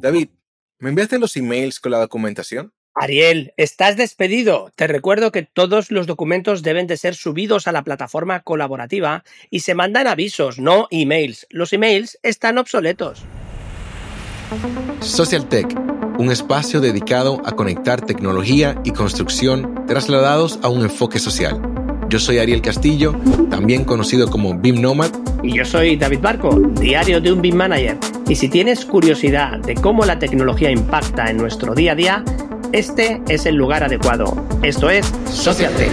David, ¿me enviaste los emails con la documentación? Ariel, estás despedido. Te recuerdo que todos los documentos deben de ser subidos a la plataforma colaborativa y se mandan avisos, no emails. Los emails están obsoletos. Social Tech, un espacio dedicado a conectar tecnología y construcción trasladados a un enfoque social. Yo soy Ariel Castillo, también conocido como BIM Nomad. Y yo soy David Barco, diario de un BIM Manager. Y si tienes curiosidad de cómo la tecnología impacta en nuestro día a día, este es el lugar adecuado. Esto es Social Tech.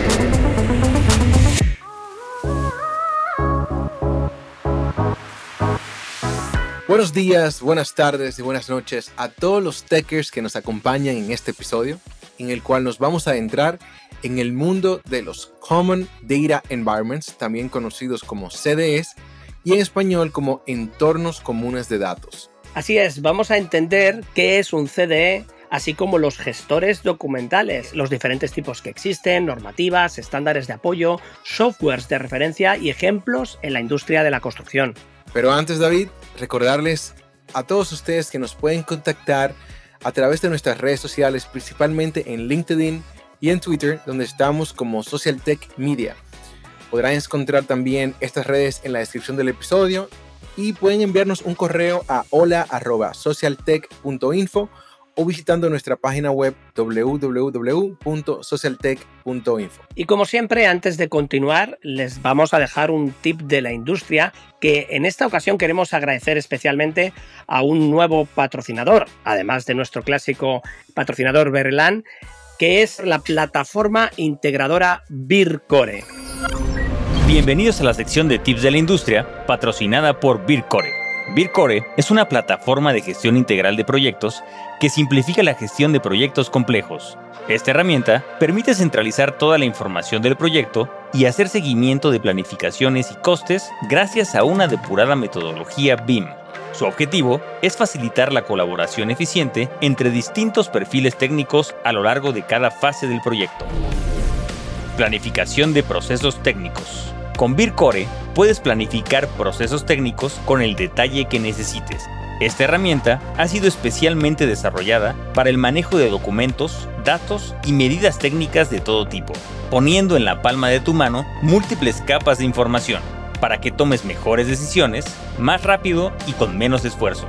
Buenos días, buenas tardes y buenas noches a todos los techers que nos acompañan en este episodio, en el cual nos vamos a adentrar en el mundo de los Common Data Environments, también conocidos como CDEs, y en español como entornos comunes de datos. Así es, vamos a entender qué es un CDE, así como los gestores documentales, los diferentes tipos que existen, normativas, estándares de apoyo, softwares de referencia y ejemplos en la industria de la construcción. Pero antes, David, recordarles a todos ustedes que nos pueden contactar a través de nuestras redes sociales, principalmente en LinkedIn y en Twitter, donde estamos como Social Tech Media. Podrán encontrar también estas redes en la descripción del episodio y pueden enviarnos un correo a hola.socialtech.info o visitando nuestra página web www.socialtech.info. Y como siempre, antes de continuar, les vamos a dejar un tip de la industria que en esta ocasión queremos agradecer especialmente a un nuevo patrocinador, además de nuestro clásico patrocinador Berlan, que es la plataforma integradora Bircore. Bienvenidos a la sección de tips de la industria, patrocinada por Bircore. Bircore es una plataforma de gestión integral de proyectos que simplifica la gestión de proyectos complejos. Esta herramienta permite centralizar toda la información del proyecto y hacer seguimiento de planificaciones y costes gracias a una depurada metodología BIM. Su objetivo es facilitar la colaboración eficiente entre distintos perfiles técnicos a lo largo de cada fase del proyecto. Planificación de procesos técnicos. Con BIRCORE puedes planificar procesos técnicos con el detalle que necesites esta herramienta ha sido especialmente desarrollada para el manejo de documentos, datos y medidas técnicas de todo tipo, poniendo en la palma de tu mano múltiples capas de información para que tomes mejores decisiones más rápido y con menos esfuerzo.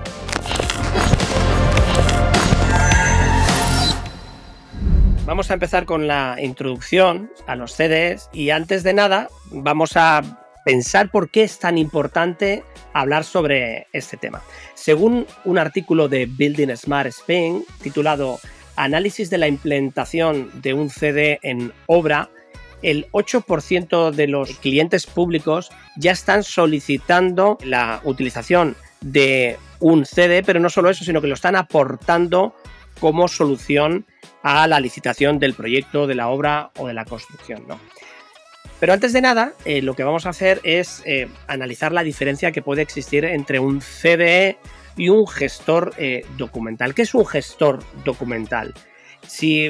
Vamos a empezar con la introducción a los CDs y antes de nada vamos a pensar por qué es tan importante hablar sobre este tema. Según un artículo de Building Smart Spain titulado Análisis de la implementación de un CD en obra, el 8% de los clientes públicos ya están solicitando la utilización de un CD, pero no solo eso, sino que lo están aportando como solución a la licitación del proyecto, de la obra o de la construcción. ¿no? Pero antes de nada, eh, lo que vamos a hacer es eh, analizar la diferencia que puede existir entre un CDE y un gestor eh, documental. ¿Qué es un gestor documental? Si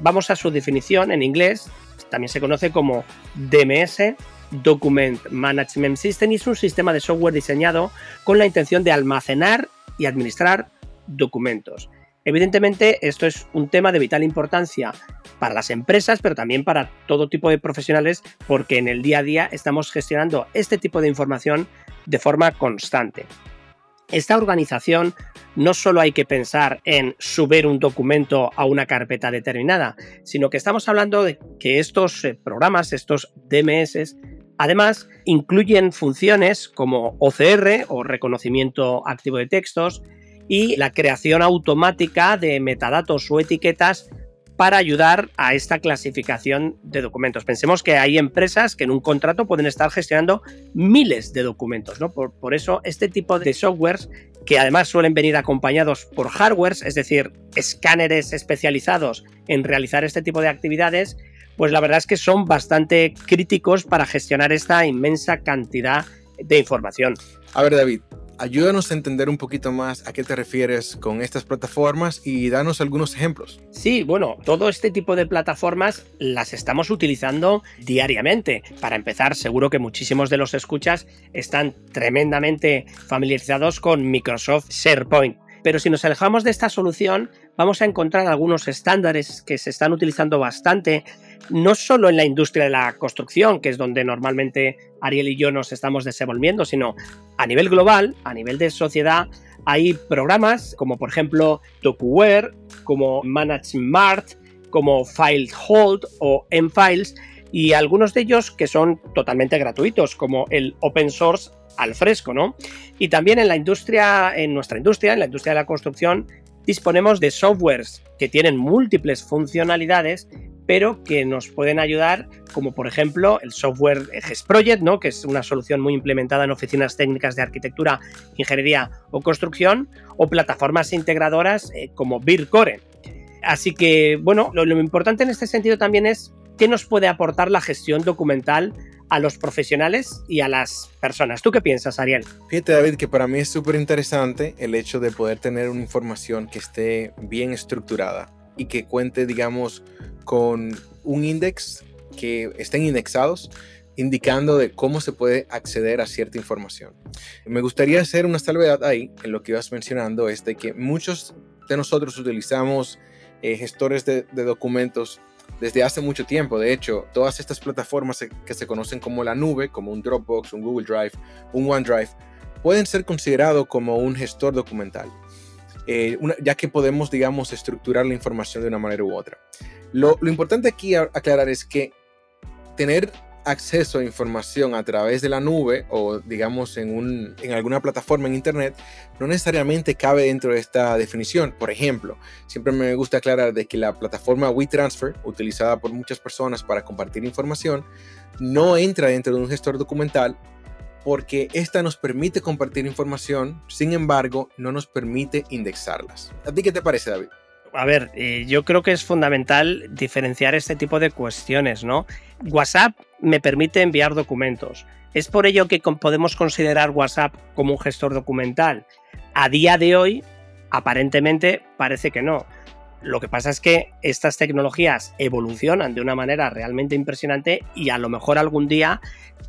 vamos a su definición en inglés, también se conoce como DMS, Document Management System, y es un sistema de software diseñado con la intención de almacenar y administrar documentos. Evidentemente, esto es un tema de vital importancia para las empresas, pero también para todo tipo de profesionales, porque en el día a día estamos gestionando este tipo de información de forma constante. Esta organización no solo hay que pensar en subir un documento a una carpeta determinada, sino que estamos hablando de que estos eh, programas, estos DMS, además incluyen funciones como OCR o reconocimiento activo de textos, y la creación automática de metadatos o etiquetas para ayudar a esta clasificación de documentos. Pensemos que hay empresas que en un contrato pueden estar gestionando miles de documentos, ¿no? Por, por eso este tipo de softwares que además suelen venir acompañados por hardwares, es decir, escáneres especializados en realizar este tipo de actividades, pues la verdad es que son bastante críticos para gestionar esta inmensa cantidad de información. A ver, David, ayúdanos a entender un poquito más a qué te refieres con estas plataformas y danos algunos ejemplos. Sí, bueno, todo este tipo de plataformas las estamos utilizando diariamente. Para empezar, seguro que muchísimos de los escuchas están tremendamente familiarizados con Microsoft SharePoint. Pero si nos alejamos de esta solución, vamos a encontrar algunos estándares que se están utilizando bastante, no solo en la industria de la construcción, que es donde normalmente Ariel y yo nos estamos desenvolviendo, sino a nivel global, a nivel de sociedad, hay programas como por ejemplo DocuWare, como ManageMart, como FileHold o MFiles, y algunos de ellos que son totalmente gratuitos, como el open source al fresco, ¿no? Y también en la industria, en nuestra industria, en la industria de la construcción, disponemos de softwares que tienen múltiples funcionalidades, pero que nos pueden ayudar, como por ejemplo el software GESProject, ¿no? que es una solución muy implementada en oficinas técnicas de arquitectura, ingeniería o construcción, o plataformas integradoras eh, como BIRCore. Así que, bueno, lo importante en este sentido también es qué nos puede aportar la gestión documental a los profesionales y a las personas. ¿Tú qué piensas, Ariel? Fíjate, David, que para mí es súper interesante el hecho de poder tener una información que esté bien estructurada y que cuente, digamos, con un index que estén indexados indicando de cómo se puede acceder a cierta información. Me gustaría hacer una salvedad ahí en lo que ibas mencionando, es de que muchos de nosotros utilizamos eh, gestores de, de documentos desde hace mucho tiempo. De hecho, todas estas plataformas que se conocen como la nube, como un Dropbox, un Google Drive, un OneDrive, pueden ser considerados como un gestor documental, eh, ya que podemos, digamos, estructurar la información de una manera u otra. Lo, lo importante aquí aclarar es que tener acceso a información a través de la nube o digamos en, un, en alguna plataforma en Internet no necesariamente cabe dentro de esta definición. Por ejemplo, siempre me gusta aclarar de que la plataforma WeTransfer, utilizada por muchas personas para compartir información, no entra dentro de un gestor documental porque esta nos permite compartir información, sin embargo, no nos permite indexarlas. ¿A ti qué te parece, David? A ver, eh, yo creo que es fundamental diferenciar este tipo de cuestiones, ¿no? WhatsApp me permite enviar documentos. ¿Es por ello que podemos considerar WhatsApp como un gestor documental? A día de hoy, aparentemente, parece que no. Lo que pasa es que estas tecnologías evolucionan de una manera realmente impresionante y a lo mejor algún día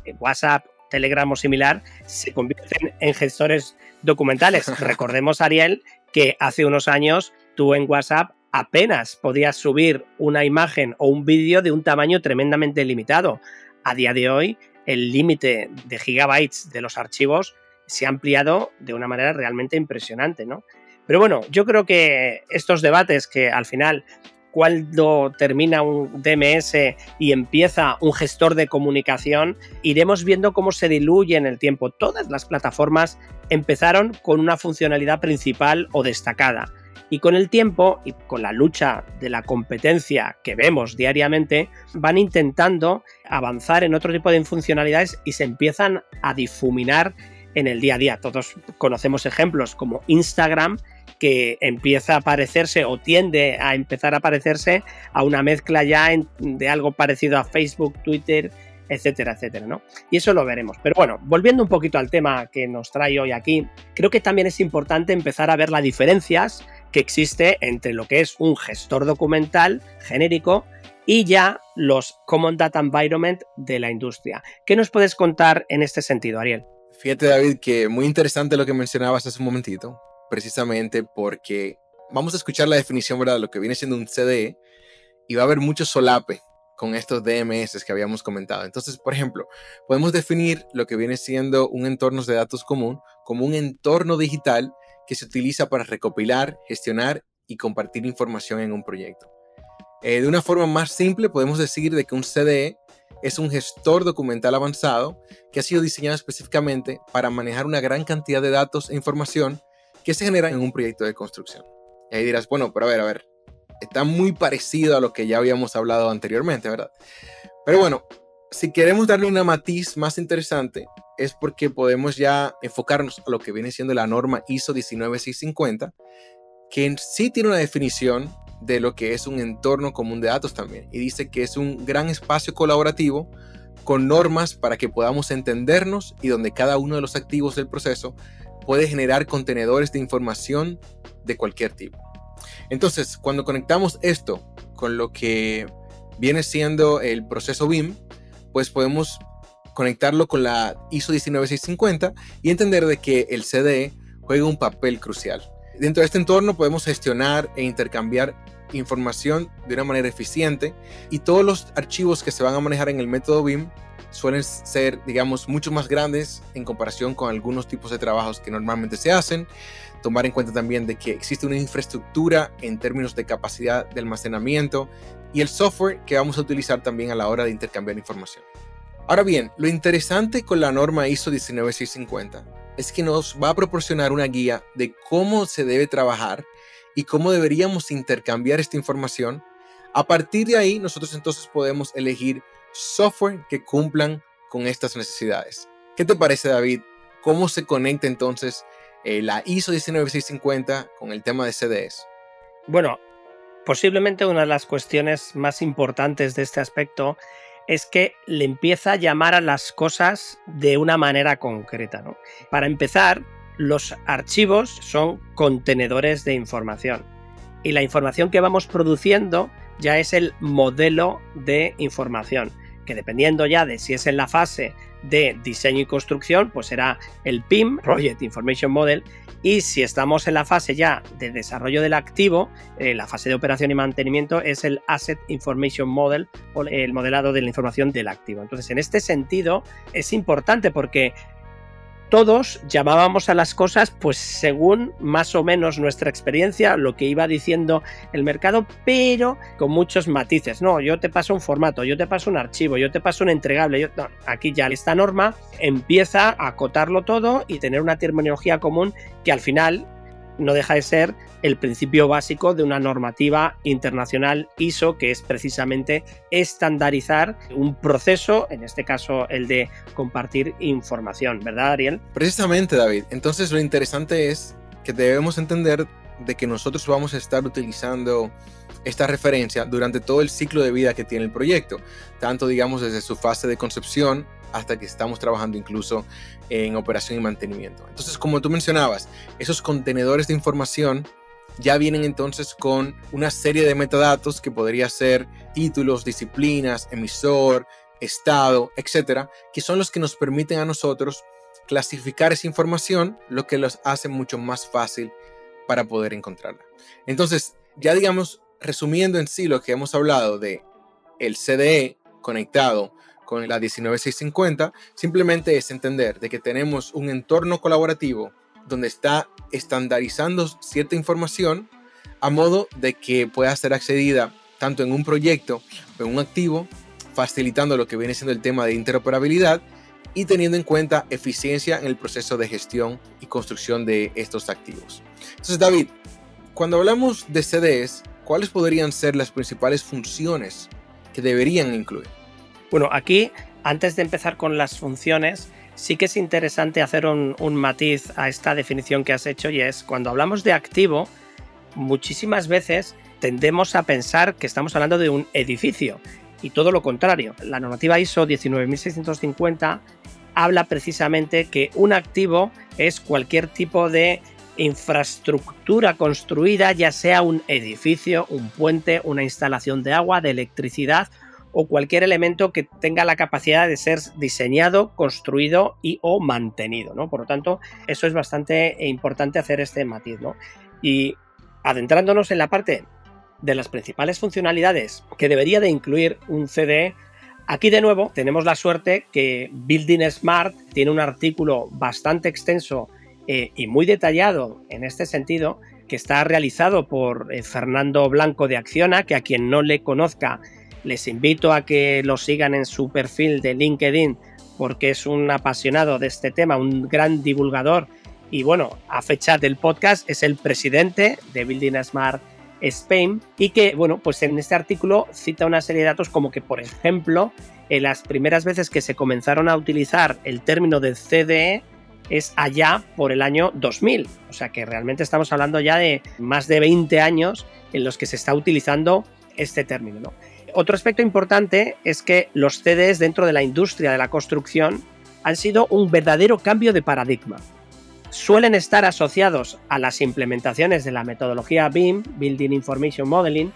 eh, WhatsApp, Telegram o similar se convierten en gestores documentales. Recordemos, Ariel, que hace unos años tú en WhatsApp apenas podías subir una imagen o un vídeo de un tamaño tremendamente limitado. A día de hoy, el límite de gigabytes de los archivos se ha ampliado de una manera realmente impresionante, ¿no? Pero bueno, yo creo que estos debates que al final cuando termina un DMS y empieza un gestor de comunicación, iremos viendo cómo se diluye en el tiempo. Todas las plataformas empezaron con una funcionalidad principal o destacada y con el tiempo y con la lucha de la competencia que vemos diariamente, van intentando avanzar en otro tipo de funcionalidades y se empiezan a difuminar en el día a día. Todos conocemos ejemplos como Instagram, que empieza a parecerse o tiende a empezar a parecerse a una mezcla ya de algo parecido a Facebook, Twitter, etcétera, etcétera, ¿no? Y eso lo veremos. Pero bueno, volviendo un poquito al tema que nos trae hoy aquí, creo que también es importante empezar a ver las diferencias que existe entre lo que es un gestor documental genérico y ya los Common Data Environment de la industria. ¿Qué nos puedes contar en este sentido, Ariel? Fíjate, David, que muy interesante lo que mencionabas hace un momentito, precisamente porque vamos a escuchar la definición, ¿verdad?, de lo que viene siendo un CDE y va a haber mucho solape con estos DMS que habíamos comentado. Entonces, por ejemplo, podemos definir lo que viene siendo un entorno de datos común como un entorno digital que se utiliza para recopilar, gestionar y compartir información en un proyecto. Eh, de una forma más simple, podemos decir de que un CDE es un gestor documental avanzado que ha sido diseñado específicamente para manejar una gran cantidad de datos e información que se generan en un proyecto de construcción. Y ahí dirás, bueno, pero a ver, a ver, está muy parecido a lo que ya habíamos hablado anteriormente, ¿verdad? Pero bueno, si queremos darle una matiz más interesante, es porque podemos ya enfocarnos a lo que viene siendo la norma ISO 19650, que sí tiene una definición de lo que es un entorno común de datos también, y dice que es un gran espacio colaborativo con normas para que podamos entendernos y donde cada uno de los activos del proceso puede generar contenedores de información de cualquier tipo. Entonces, cuando conectamos esto con lo que viene siendo el proceso BIM, pues podemos conectarlo con la ISO 19650 y entender de que el CDE juega un papel crucial. Dentro de este entorno podemos gestionar e intercambiar información de una manera eficiente y todos los archivos que se van a manejar en el método BIM suelen ser, digamos, mucho más grandes en comparación con algunos tipos de trabajos que normalmente se hacen. Tomar en cuenta también de que existe una infraestructura en términos de capacidad de almacenamiento y el software que vamos a utilizar también a la hora de intercambiar información. Ahora bien, lo interesante con la norma ISO 19650 es que nos va a proporcionar una guía de cómo se debe trabajar y cómo deberíamos intercambiar esta información. A partir de ahí, nosotros entonces podemos elegir software que cumplan con estas necesidades. ¿Qué te parece, David? ¿Cómo se conecta entonces eh, la ISO 19650 con el tema de CDS? Bueno, posiblemente una de las cuestiones más importantes de este aspecto es que le empieza a llamar a las cosas de una manera concreta. Para empezar, los archivos son contenedores de información y la información que vamos produciendo ya es el modelo de información que dependiendo ya de si es en la fase de diseño y construcción, pues será el PIM, Project Information Model, y si estamos en la fase ya de desarrollo del activo, eh, la fase de operación y mantenimiento es el Asset Information Model o el modelado de la información del activo. Entonces, en este sentido, es importante porque todos llamábamos a las cosas pues según más o menos nuestra experiencia, lo que iba diciendo el mercado, pero con muchos matices. No, yo te paso un formato, yo te paso un archivo, yo te paso un entregable. aquí ya esta norma empieza a acotarlo todo y tener una terminología común que al final no deja de ser el principio básico de una normativa internacional ISO, que es precisamente estandarizar un proceso, en este caso el de compartir información, ¿verdad, Ariel? Precisamente, David. Entonces lo interesante es que debemos entender de que nosotros vamos a estar utilizando esta referencia durante todo el ciclo de vida que tiene el proyecto, tanto digamos desde su fase de concepción hasta que estamos trabajando incluso en operación y mantenimiento. Entonces, como tú mencionabas, esos contenedores de información ya vienen entonces con una serie de metadatos que podría ser títulos, disciplinas, emisor, estado, etcétera, que son los que nos permiten a nosotros clasificar esa información, lo que los hace mucho más fácil para poder encontrarla. Entonces, ya digamos, resumiendo en sí lo que hemos hablado de el CDE conectado con la 19650 simplemente es entender de que tenemos un entorno colaborativo donde está estandarizando cierta información a modo de que pueda ser accedida tanto en un proyecto o en un activo, facilitando lo que viene siendo el tema de interoperabilidad y teniendo en cuenta eficiencia en el proceso de gestión y construcción de estos activos. Entonces, David, cuando hablamos de CDS, ¿cuáles podrían ser las principales funciones que deberían incluir? Bueno, aquí, antes de empezar con las funciones, sí que es interesante hacer un, matiz a esta definición que has hecho y es cuando hablamos de activo, muchísimas veces tendemos a pensar que estamos hablando de un edificio y todo lo contrario. La normativa ISO 19650 habla precisamente que un activo es cualquier tipo de infraestructura construida, ya sea un edificio, un puente, una instalación de agua, de electricidad o cualquier elemento que tenga la capacidad de ser diseñado, construido y o mantenido, ¿no? Por lo tanto, eso es bastante importante hacer este matiz, ¿no? Y adentrándonos en la parte de las principales funcionalidades que debería de incluir un CDE, aquí de nuevo tenemos la suerte que Building Smart tiene un artículo bastante extenso eh, y muy detallado en este sentido, que está realizado por eh, Fernando Blanco de Acciona, que a quien no le conozca les invito a que lo sigan en su perfil de LinkedIn porque es un apasionado de este tema, un gran divulgador y bueno, a fecha del podcast es el presidente de Building Smart Spain y que bueno, pues en este artículo cita una serie de datos como que por ejemplo, en las primeras veces que se comenzaron a utilizar el término de CDE es allá por el año 2000, o sea que realmente estamos hablando ya de más de 20 años en los que se está utilizando este término. ¿no? Otro aspecto importante es que los CDs dentro de la industria de la construcción han sido un verdadero cambio de paradigma. Suelen estar asociados a las implementaciones de la metodología BIM, Building Information Modeling,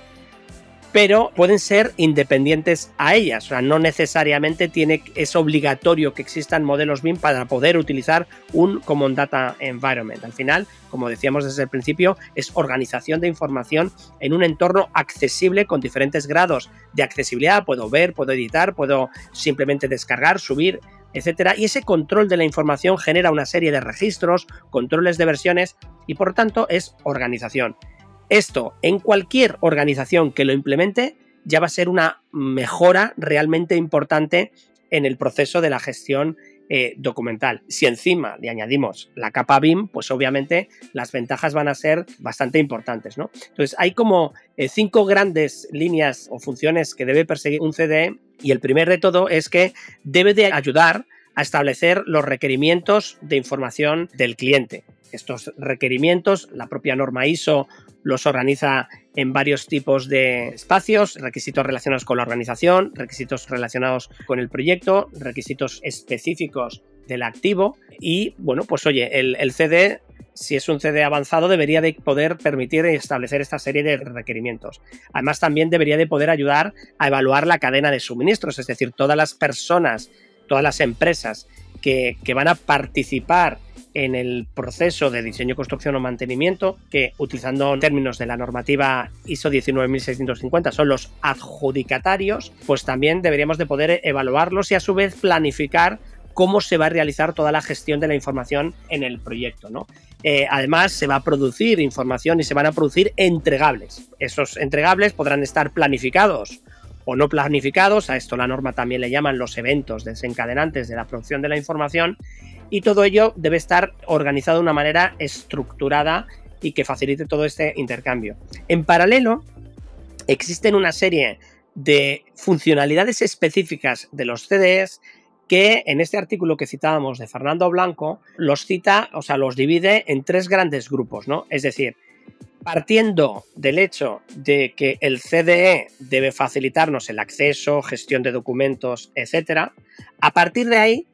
pero pueden ser independientes a ellas. O sea, no necesariamente es obligatorio que existan modelos BIM para poder utilizar un Common Data Environment. Al final, como decíamos desde el principio, es organización de información en un entorno accesible con diferentes grados de accesibilidad. Puedo ver, puedo editar, puedo simplemente descargar, subir, etcétera. Y ese control de la información genera una serie de registros, controles de versiones y por tanto es organización. Esto en cualquier organización que lo implemente ya va a ser una mejora realmente importante en el proceso de la gestión eh, documental. Si encima le añadimos la capa BIM, pues obviamente las ventajas van a ser bastante importantes, ¿no? Entonces hay como eh, cinco grandes líneas o funciones que debe perseguir un CDE y el primer de todo es que debe de ayudar a establecer los requerimientos de información del cliente. Estos requerimientos, la propia norma ISO los organiza en varios tipos de espacios, requisitos relacionados con la organización, requisitos relacionados con el proyecto, requisitos específicos del activo y bueno, pues oye, el, CD si es un CD avanzado, debería de poder permitir establecer esta serie de requerimientos. Además, también debería de poder ayudar a evaluar la cadena de suministros, es decir, todas las personas, todas las empresas que van a participar en el proceso de diseño, construcción o mantenimiento, que utilizando términos de la normativa ISO 19650 son los adjudicatarios, pues también deberíamos de poder evaluarlos y a su vez planificar cómo se va a realizar toda la gestión de la información en el proyecto. ¿no? Eh, además, se va a producir información y se van a producir entregables. Esos entregables podrán estar planificados o no planificados, a esto la norma también le llaman los eventos desencadenantes de la producción de la información, y todo ello debe estar organizado de una manera estructurada y que facilite todo este intercambio. En paralelo, existen una serie de funcionalidades específicas de los CDS que en este artículo que citábamos de Fernando Blanco los cita, o sea, los divide en tres grandes grupos, ¿no? Es decir, partiendo del hecho de que el CDE debe facilitarnos el acceso, gestión de documentos, etc., a partir de ahí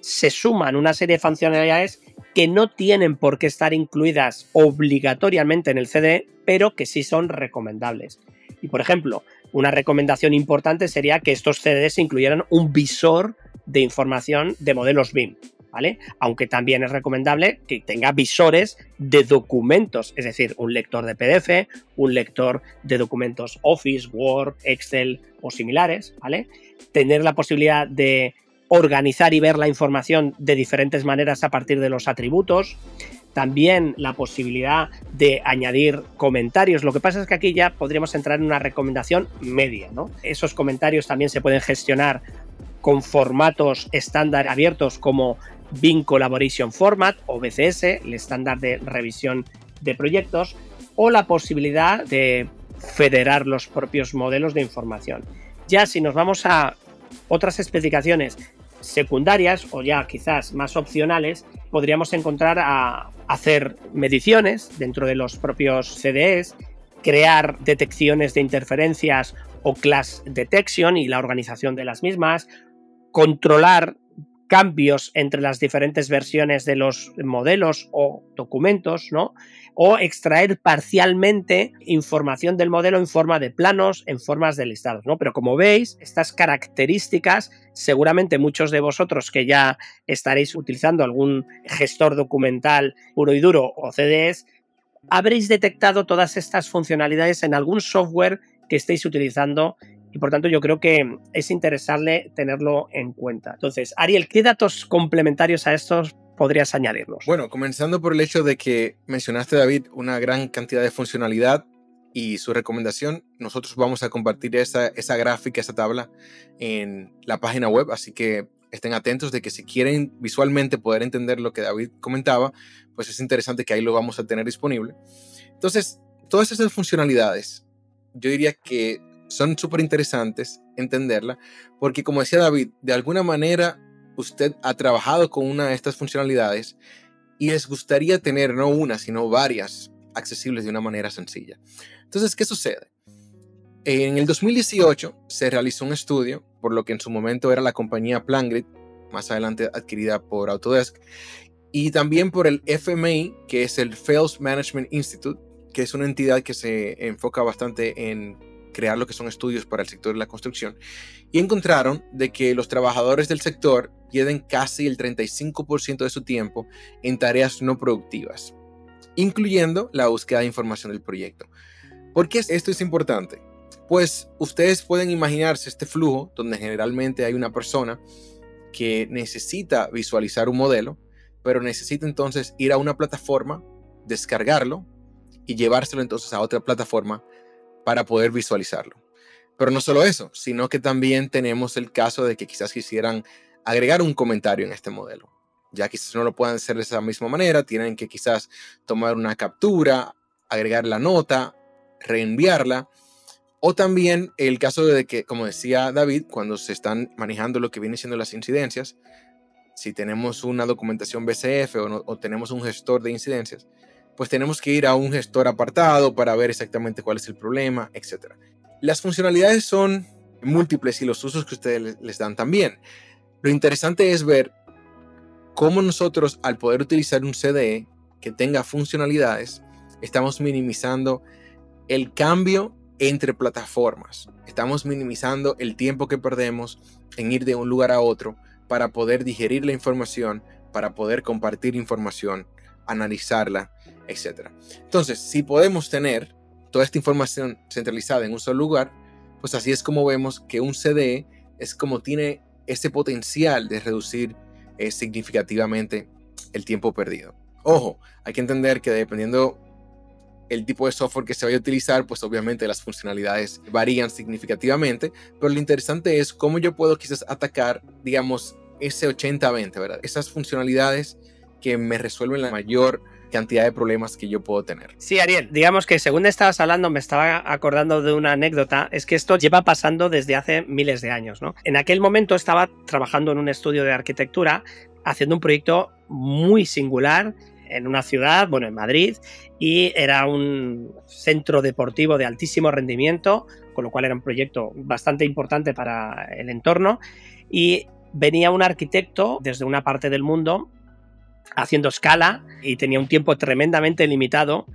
se suman una serie de funcionalidades que no tienen por qué estar incluidas obligatoriamente en el CDE, pero que sí son recomendables. Y por ejemplo, una recomendación importante sería que estos CDs incluyeran un visor de información de modelos BIM, ¿vale? Aunque también es recomendable que tenga visores de documentos, es decir, un lector de PDF, un lector de documentos Office, Word, Excel o similares, ¿vale? Tener la posibilidad de organizar y ver la información de diferentes maneras a partir de los atributos. También la posibilidad de añadir comentarios. Lo que pasa es que aquí ya podríamos entrar en una recomendación media. ¿no? Esos comentarios también se pueden gestionar con formatos estándar abiertos como BIM Collaboration Format o BCS, el estándar de revisión de proyectos, o la posibilidad de federar los propios modelos de información. Ya si nos vamos a otras especificaciones secundarias o ya quizás más opcionales, podríamos encontrar a hacer mediciones dentro de los propios CDEs, crear detecciones de interferencias o class detection y la organización de las mismas, controlar cambios entre las diferentes versiones de los modelos o documentos, ¿no? O extraer parcialmente información del modelo en forma de planos, en formas de listados, ¿no? Pero como veis, estas características, seguramente muchos de vosotros que ya estaréis utilizando algún gestor documental puro y duro o CDS, habréis detectado todas estas funcionalidades en algún software que estéis utilizando y por tanto yo creo que es interesante tenerlo en cuenta. Entonces, Ariel, ¿qué datos complementarios a estos podrías añadirnos? Bueno, comenzando por el hecho de que mencionaste, David, una gran cantidad de funcionalidad y su recomendación, nosotros vamos a compartir esa, esa gráfica, esa tabla en la página web, así que estén atentos de que si quieren visualmente poder entender lo que David comentaba, pues es interesante que ahí lo vamos a tener disponible. Entonces, todas esas funcionalidades, yo diría que son súper interesantes entenderla, porque como decía David, de alguna manera usted ha trabajado con una de estas funcionalidades y les gustaría tener no una, sino varias accesibles de una manera sencilla. Entonces, ¿qué sucede? En el 2018 se realizó un estudio, por lo que en su momento era la compañía PlanGrid, más adelante adquirida por Autodesk, y también por el FMI, que es el Fails Management Institute, que es una entidad que se enfoca bastante en crear lo que son estudios para el sector de la construcción y encontraron de que los trabajadores del sector pierden casi el 35% de su tiempo en tareas no productivas, incluyendo la búsqueda de información del proyecto. ¿Por qué esto es importante? Pues ustedes pueden imaginarse este flujo donde generalmente hay una persona que necesita visualizar un modelo, pero necesita entonces ir a una plataforma, descargarlo y llevárselo entonces a otra plataforma para poder visualizarlo. Pero no solo eso, sino que también tenemos el caso de que quizás quisieran agregar un comentario en este modelo. Ya quizás no lo puedan hacer de esa misma manera, tienen que quizás tomar una captura, agregar la nota, reenviarla. O también el caso de que, como decía David, cuando se están manejando lo que viene siendo las incidencias, si tenemos una documentación BCF o, o tenemos un gestor de incidencias, pues tenemos que ir a un gestor apartado para ver exactamente cuál es el problema, etc. Las funcionalidades son múltiples y los usos que ustedes les dan también. Lo interesante es ver cómo nosotros al poder utilizar un CDE que tenga funcionalidades, estamos minimizando el cambio entre plataformas. Estamos minimizando el tiempo que perdemos en ir de un lugar a otro para poder digerir la información, para poder compartir información, analizarla etc. Entonces, si podemos tener toda esta información centralizada en un solo lugar, pues así es como vemos que un CDE es como tiene ese potencial de reducir eh, significativamente el tiempo perdido. Ojo, hay que entender que dependiendo el tipo de software que se vaya a utilizar, pues obviamente las funcionalidades varían significativamente, pero lo interesante es cómo yo puedo quizás atacar, digamos, ese 80-20, ¿verdad? Esas funcionalidades que me resuelven la mayor cantidad de problemas que yo puedo tener. Sí, Ariel, digamos que según estabas hablando, me estaba acordando de una anécdota, es que esto lleva pasando desde hace miles de años, ¿no? En aquel momento estaba trabajando en un estudio de arquitectura, haciendo un proyecto muy singular en una ciudad, bueno, en Madrid, y era un centro deportivo de altísimo rendimiento, con lo cual era un proyecto bastante importante para el entorno, y venía un arquitecto desde una parte del mundo haciendo escala y tenía un tiempo tremendamente limitado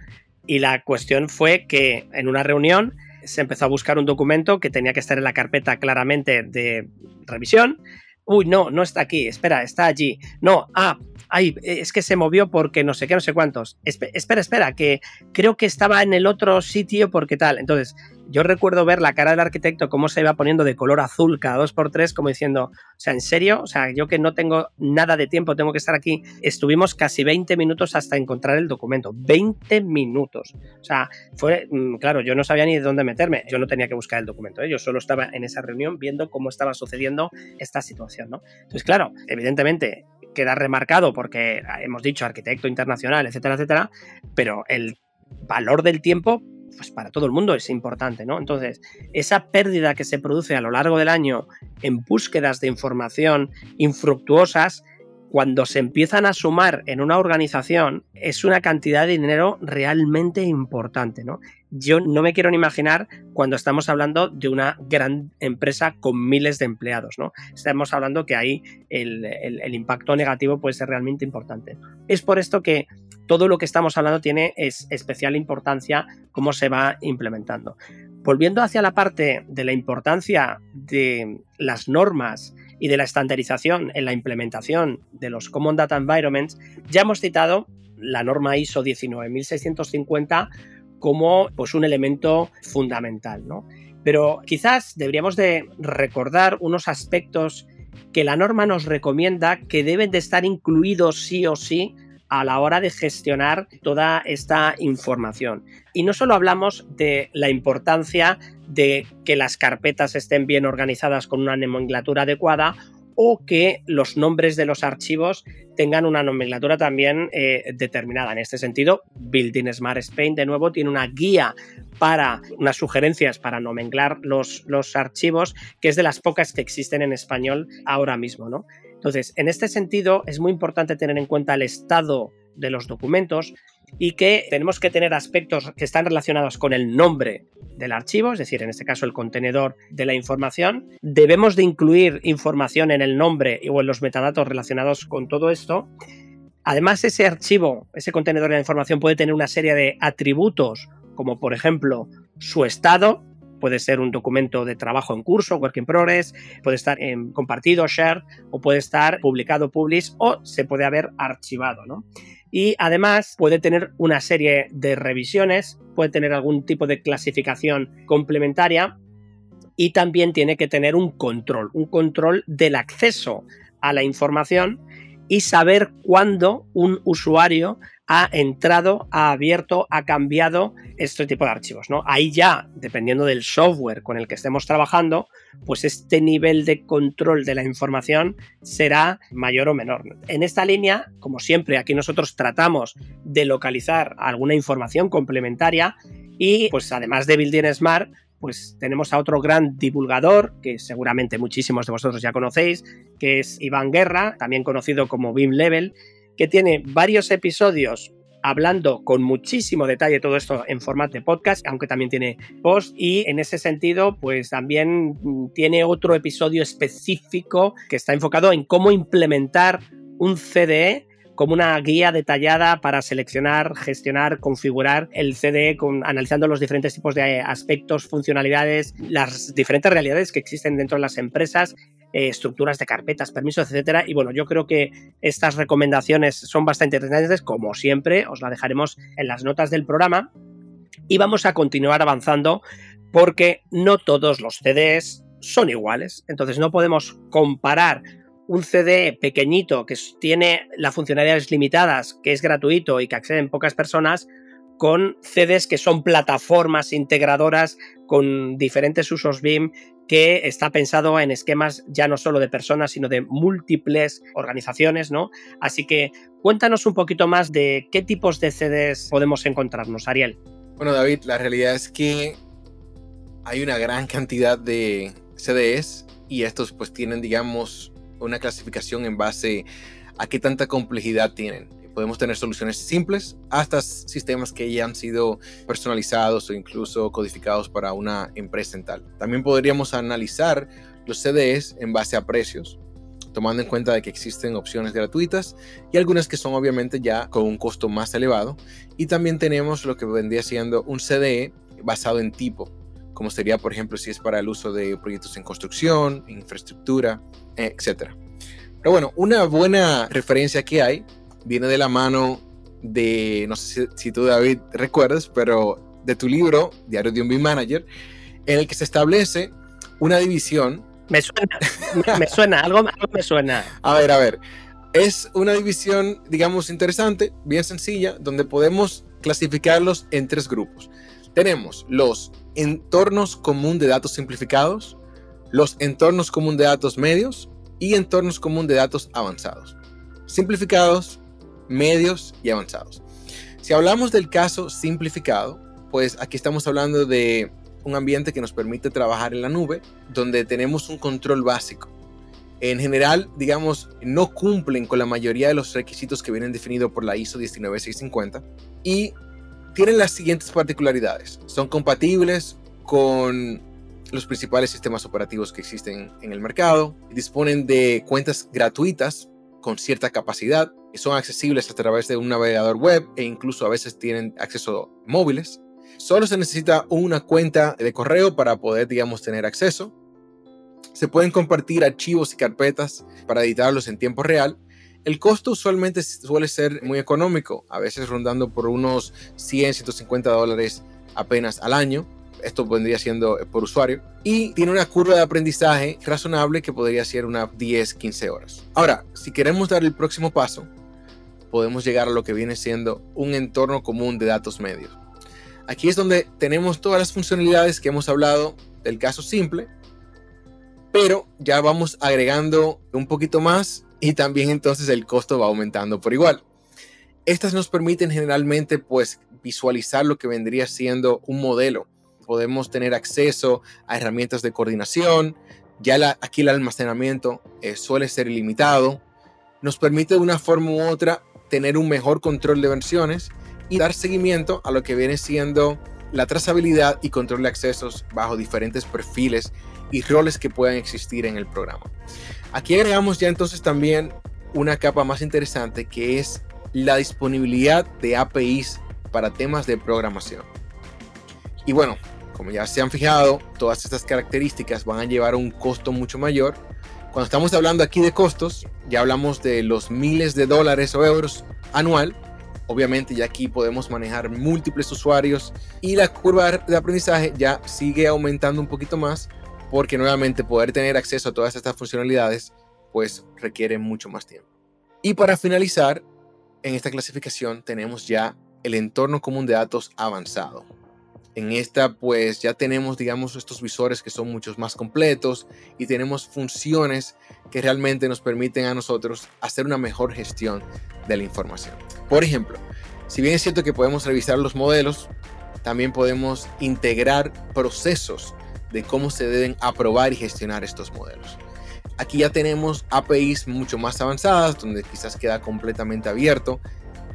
y la cuestión fue que en una reunión se empezó a buscar un documento que tenía que estar en la carpeta claramente de revisión. Uy, no, no está aquí, espera, está allí. No, ah, ay, es que se movió porque no sé qué, no sé cuántos. espera, espera, que creo que estaba en el otro sitio porque tal. Entonces, yo recuerdo ver la cara del arquitecto cómo se iba poniendo de color azul cada dos por tres, como diciendo, o sea, ¿en serio? O sea, yo que no tengo nada de tiempo, tengo que estar aquí. Estuvimos casi 20 minutos hasta encontrar el documento. 20 minutos. O sea, fue, mm, claro, yo no sabía ni de dónde meterme. Yo no tenía que buscar el documento. ¿eh? Yo solo estaba en esa reunión viendo cómo estaba sucediendo esta situación, ¿no? Entonces, claro, evidentemente queda remarcado porque hemos dicho arquitecto internacional, etcétera, etcétera, pero el valor del tiempo pues para todo el mundo es importante, ¿no? Entonces, esa pérdida que se produce a lo largo del año en búsquedas de información infructuosas, cuando se empiezan a sumar en una organización, es una cantidad de dinero realmente importante, ¿no? Yo no me quiero ni imaginar cuando estamos hablando de una gran empresa con miles de empleados, ¿no? Estamos hablando que ahí el, el impacto negativo puede ser realmente importante. Es por esto que todo lo que estamos hablando tiene es especial importancia cómo se va implementando. Volviendo hacia la parte de la importancia de las normas y de la estandarización en la implementación de los Common Data Environments, ya hemos citado la norma ISO 19650 como pues, un elemento fundamental. ¿no? Pero quizás deberíamos de recordar unos aspectos que la norma nos recomienda que deben de estar incluidos sí o sí a la hora de gestionar toda esta información. Y no solo hablamos de la importancia de que las carpetas estén bien organizadas con una nomenclatura adecuada o que los nombres de los archivos tengan una nomenclatura también eh, determinada. En este sentido, Building Smart Spain de nuevo tiene una guía para unas sugerencias para nomenclar los, los archivos, que es de las pocas que existen en español ahora mismo. ¿no? Entonces, en este sentido, es muy importante tener en cuenta el estado de los documentos y que tenemos que tener aspectos que están relacionados con el nombre del archivo, es decir, en este caso el contenedor de la información. Debemos de incluir información en el nombre o en los metadatos relacionados con todo esto. Además, ese archivo, ese contenedor de la información puede tener una serie de atributos, como por ejemplo su estado, puede ser un documento de trabajo en curso, work in progress, puede estar en compartido, share, o puede estar publicado, publish, o se puede haber archivado, ¿no? Y además puede tener una serie de revisiones, puede tener algún tipo de clasificación complementaria y también tiene que tener un control, un control del acceso a la información y saber cuándo un usuario ha entrado, ha abierto, ha cambiado este tipo de archivos. ¿no? Ahí ya, dependiendo del software con el que estemos trabajando, pues este nivel de control de la información será mayor o menor. En esta línea, como siempre, aquí nosotros tratamos de localizar alguna información complementaria y pues además de Building Smart, pues tenemos a otro gran divulgador, que seguramente muchísimos de vosotros ya conocéis, que es Iván Guerra, también conocido como Beam Level, que tiene varios episodios hablando con muchísimo detalle todo esto en formato de podcast, aunque también tiene post y en ese sentido pues también tiene otro episodio específico que está enfocado en cómo implementar un CDE como una guía detallada para seleccionar, gestionar, configurar el CDE analizando los diferentes tipos de aspectos, funcionalidades, las diferentes realidades que existen dentro de las empresas, eh, estructuras de carpetas, permisos, etcétera. Y bueno, yo creo que estas recomendaciones son bastante interesantes, como siempre, os la dejaremos en las notas del programa. Y vamos a continuar avanzando porque no todos los CDs son iguales. Entonces no podemos comparar un CD pequeñito que tiene las funcionalidades limitadas, que es gratuito y que acceden pocas personas, con CDs que son plataformas integradoras con diferentes usos BIM que está pensado en esquemas ya no solo de personas, sino de múltiples organizaciones, ¿no? Así que cuéntanos un poquito más de qué tipos de CDs podemos encontrarnos, Ariel. Bueno, David, la realidad es que hay una gran cantidad de CDs y estos pues tienen, digamos, una clasificación en base a qué tanta complejidad tienen. Podemos tener soluciones simples hasta sistemas que ya han sido personalizados o incluso codificados para una empresa en tal. También podríamos analizar los CDs en base a precios, tomando en cuenta de que existen opciones gratuitas y algunas que son obviamente ya con un costo más elevado. Y también tenemos lo que vendría siendo un CDE basado en tipo, como sería, por ejemplo, si es para el uso de proyectos en construcción, infraestructura, etc. Pero bueno, una buena referencia que hay viene de la mano de, no sé si, tú David recuerdas, pero de tu libro, Diario de un BIM Manager, en el que se establece una división. Me suena, me suena, algo, algo me suena. A ver, a ver. Es una división, digamos, interesante, bien sencilla, donde podemos clasificarlos en tres grupos. Tenemos los entornos común de datos simplificados, los entornos común de datos medios y entornos común de datos avanzados. Simplificados, medios y avanzados. Si hablamos del caso simplificado, pues aquí estamos hablando de un ambiente que nos permite trabajar en la nube, donde tenemos un control básico. En general, digamos, no cumplen con la mayoría de los requisitos que vienen definidos por la ISO 19650 y tienen las siguientes particularidades. Son compatibles con los principales sistemas operativos que existen en el mercado. Disponen de cuentas gratuitas con cierta capacidad. Son accesibles a través de un navegador web e incluso a veces tienen acceso móviles. Solo se necesita una cuenta de correo para poder, digamos, tener acceso. Se pueden compartir archivos y carpetas para editarlos en tiempo real el costo usualmente suele ser muy económico, a veces rondando por unos 100, 150 dólares apenas al año. Esto vendría siendo eh, por usuario. Y tiene una curva de aprendizaje razonable que podría ser unas 10, 15 horas. Ahora, si queremos dar el próximo paso, podemos llegar a lo que viene siendo un entorno común de datos medios. Aquí es donde tenemos todas las funcionalidades que hemos hablado del caso simple, pero ya vamos agregando un poquito más y también entonces el costo va aumentando por igual. Estas nos permiten generalmente pues visualizar lo que vendría siendo un modelo. Podemos tener acceso a herramientas de coordinación, ya la, aquí el almacenamiento eh, suele ser ilimitado, nos permite de una forma u otra tener un mejor control de versiones y dar seguimiento a lo que viene siendo la trazabilidad y control de accesos bajo diferentes perfiles y roles que puedan existir en el programa. Aquí agregamos ya entonces también una capa más interesante que es la disponibilidad de APIs para temas de programación. Y bueno, Como ya se han fijado, todas estas características van a llevar a un costo mucho mayor. Cuando estamos hablando aquí de costos, ya hablamos de los miles de dólares o euros anual. Obviamente ya aquí podemos manejar múltiples usuarios y la curva de aprendizaje ya sigue aumentando un poquito más porque nuevamente poder tener acceso a todas estas funcionalidades pues requiere mucho más tiempo. Y para finalizar, en esta clasificación tenemos ya el entorno común de datos avanzado. En esta pues ya tenemos digamos estos visores que son muchos más completos y tenemos funciones que realmente nos permiten a nosotros hacer una mejor gestión de la información. Por ejemplo, si bien es cierto que podemos revisar los modelos, también podemos integrar procesos de cómo se deben aprobar y gestionar estos modelos. Aquí ya tenemos APIs mucho más avanzadas, donde quizás queda completamente abierto.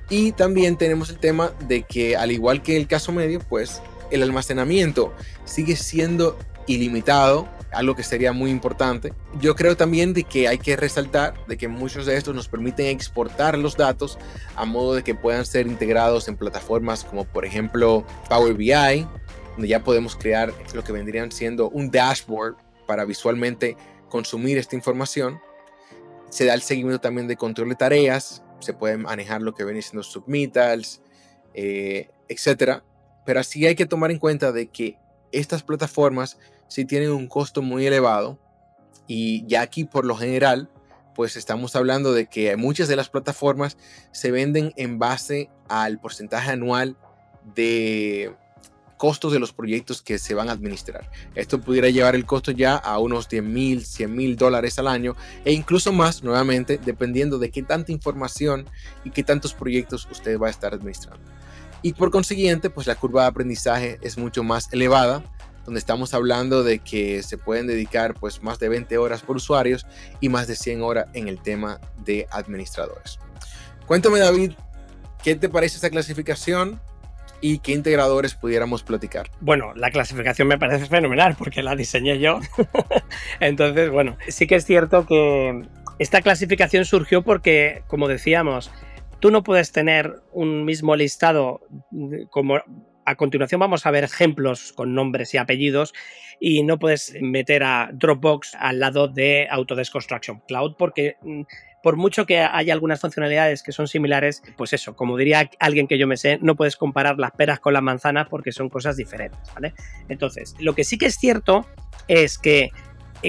Y también tenemos el tema de que, al igual que el caso medio, pues el almacenamiento sigue siendo ilimitado, algo que sería muy importante. Yo creo también de que hay que resaltar de que muchos de estos nos permiten exportar los datos a modo de que puedan ser integrados en plataformas como por ejemplo Power BI, donde ya podemos crear lo que vendrían siendo un dashboard para visualmente consumir esta información. Se da el seguimiento también de control de tareas, se puede manejar lo que viene siendo submittals, eh, etcétera pero así hay que tomar en cuenta de que estas plataformas sí tienen un costo muy elevado y ya aquí por lo general pues estamos hablando de que muchas de las plataformas se venden en base al porcentaje anual de costos de los proyectos que se van a administrar. Esto pudiera llevar el costo ya a unos 10 mil, 100 mil dólares al año e incluso más, nuevamente, dependiendo de qué tanta información y qué tantos proyectos usted va a estar administrando. Y por consiguiente, pues la curva de aprendizaje es mucho más elevada, donde estamos hablando de que se pueden dedicar pues más de 20 horas por usuarios y más de 100 horas en el tema de administradores. Cuéntame David, ¿qué te parece esta clasificación? Y qué integradores pudiéramos platicar. Bueno, la clasificación me parece fenomenal porque la diseñé yo. Entonces, bueno, sí que es cierto que esta clasificación surgió porque, como decíamos, tú no puedes tener un mismo listado como a continuación vamos a ver ejemplos con nombres y apellidos y no puedes meter a Dropbox al lado de Autodesk Construction Cloud porque mm, por mucho que haya algunas funcionalidades que son similares, pues eso, como diría alguien que yo me sé, no puedes comparar las peras con las manzanas porque son cosas diferentes, ¿vale? Entonces, lo que sí que es cierto es que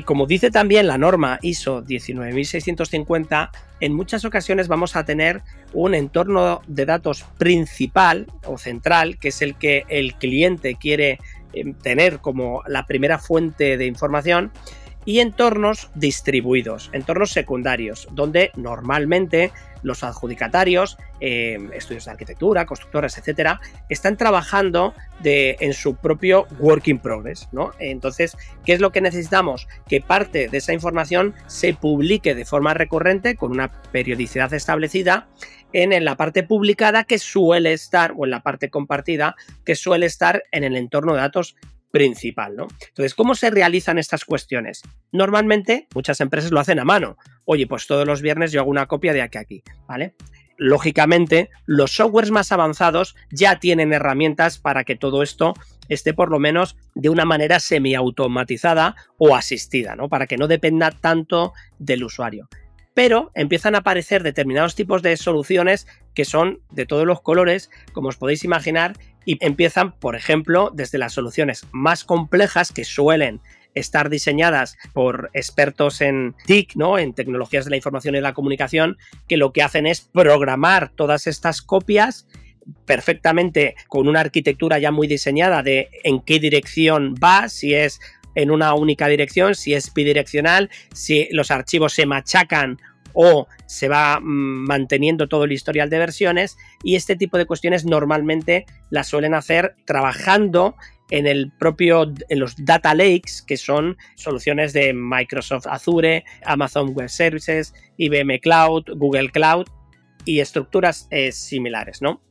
como dice también la norma ISO 19650, en muchas ocasiones vamos a tener un entorno de datos principal o central, que es el que el cliente quiere eh, tener como la primera fuente de información, y entornos distribuidos, entornos secundarios, donde normalmente los adjudicatarios, eh, estudios de arquitectura, constructoras, etcétera, están trabajando en su propio work in progress. ¿no? Entonces, ¿qué es lo que necesitamos? Que parte de esa información se publique de forma recurrente con una periodicidad establecida en, en, la parte publicada que suele estar, o en la parte compartida, que suele estar en el entorno de datos principal, ¿no? Entonces, ¿cómo se realizan estas cuestiones? Normalmente, muchas empresas lo hacen a mano. Oye, pues todos los viernes yo hago una copia de aquí a aquí, ¿vale? Lógicamente, los softwares más avanzados ya tienen herramientas para que todo esto esté por lo menos de una manera semiautomatizada o asistida, ¿no? Para que no dependa tanto del usuario pero empiezan a aparecer determinados tipos de soluciones que son de todos los colores, como os podéis imaginar, y empiezan, por ejemplo, desde las soluciones más complejas que suelen estar diseñadas por expertos en TIC, ¿no? en tecnologías de la información y la comunicación, que lo que hacen es programar todas estas copias perfectamente con una arquitectura ya muy diseñada de en qué dirección va, si es en una única dirección, si es bidireccional, si los archivos se machacan o se va mm, manteniendo todo el historial de versiones y este tipo de cuestiones normalmente las suelen hacer trabajando en el propio en los data lakes que son soluciones de Microsoft Azure, Amazon Web Services, IBM Cloud, Google Cloud y estructuras eh, similares, ¿no?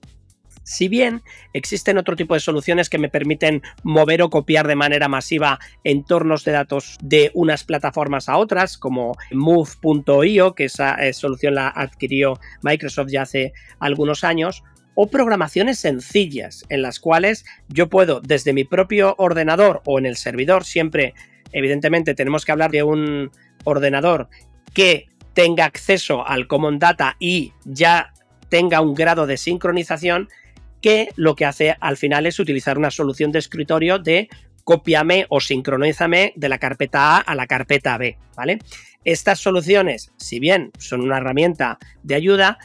Si bien existen otro tipo de soluciones que me permiten mover o copiar de manera masiva entornos de datos de unas plataformas a otras, como Move.io, que esa eh, solución la adquirió Microsoft ya hace algunos años, o programaciones sencillas en las cuales yo puedo desde mi propio ordenador o en el servidor, siempre evidentemente tenemos que hablar de un ordenador que tenga acceso al Common Data y ya tenga un grado de sincronización que lo que hace al final es utilizar una solución de escritorio de cópiame o sincronízame de la carpeta A a la carpeta B, ¿vale? Estas soluciones, si bien son una herramienta de ayuda,